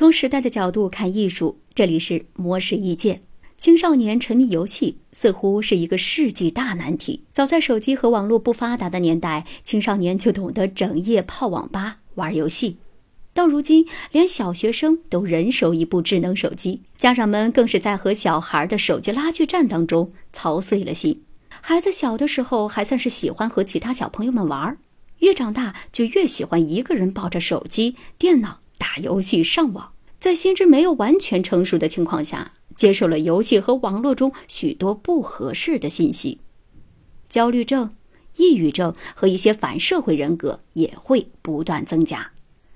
从时代的角度看艺术，这里是魔石意见。青少年沉迷游戏似乎是一个世纪大难题。早在手机和网络不发达的年代，青少年就懂得整夜泡网吧玩游戏。到如今，连小学生都人手一部智能手机，家长们更是在和小孩的手机拉锯战当中操碎了心。孩子小的时候还算是喜欢和其他小朋友们玩，越长大就越喜欢一个人抱着手机、电脑。打游戏、上网，在心智没有完全成熟的情况下，接受了游戏和网络中许多不合适的信息，焦虑症、抑郁症和一些反社会人格也会不断增加。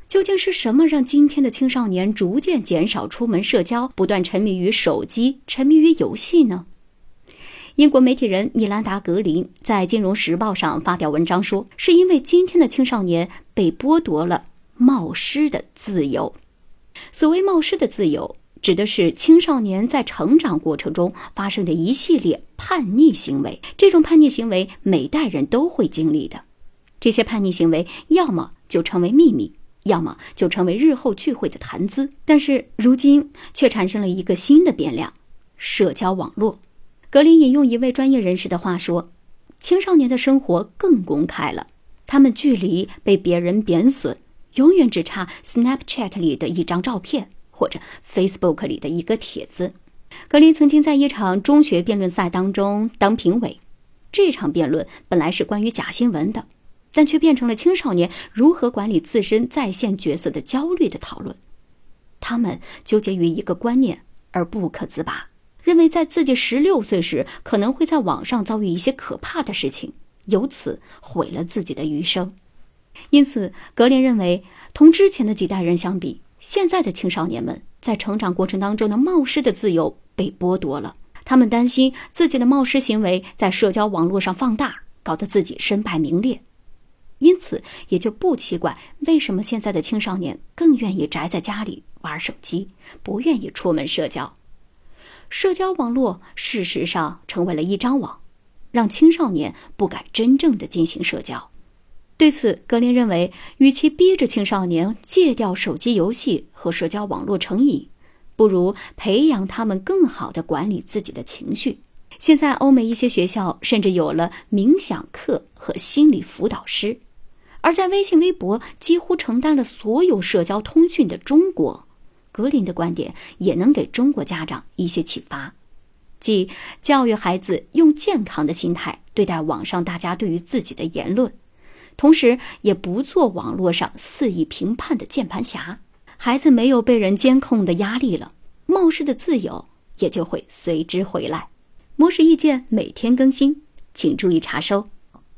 究竟是什么让今天的青少年逐渐减少出门社交，不断沉迷于手机、沉迷于游戏呢？英国媒体人米兰达·格林在《金融时报》上发表文章说，是因为今天的青少年被剥夺了。冒失的自由，所谓冒失的自由，指的是青少年在成长过程中发生的一系列叛逆行为。这种叛逆行为，每代人都会经历的。这些叛逆行为，要么就成为秘密，要么就成为日后聚会的谈资。但是如今却产生了一个新的变量——社交网络。格林引用一位专业人士的话说：“青少年的生活更公开了，他们距离被别人贬损。”永远只差 Snapchat 里的一张照片，或者 Facebook 里的一个帖子。格林曾经在一场中学辩论赛当中当评委，这场辩论本来是关于假新闻的，但却变成了青少年如何管理自身在线角色的焦虑的讨论。他们纠结于一个观念而不可自拔，认为在自己十六岁时可能会在网上遭遇一些可怕的事情，由此毁了自己的余生。因此，格林认为，同之前的几代人相比，现在的青少年们在成长过程当中的冒失的自由被剥夺了。他们担心自己的冒失行为在社交网络上放大，搞得自己身败名裂。因此，也就不奇怪为什么现在的青少年更愿意宅在家里玩手机，不愿意出门社交。社交网络事实上成为了一张网，让青少年不敢真正的进行社交。对此，格林认为，与其逼着青少年戒掉手机游戏和社交网络成瘾，不如培养他们更好的管理自己的情绪。现在，欧美一些学校甚至有了冥想课和心理辅导师。而在微信、微博几乎承担了所有社交通讯的中国，格林的观点也能给中国家长一些启发，即教育孩子用健康的心态对待网上大家对于自己的言论。同时，也不做网络上肆意评判的键盘侠。孩子没有被人监控的压力了，冒失的自由也就会随之回来。模式意见每天更新，请注意查收。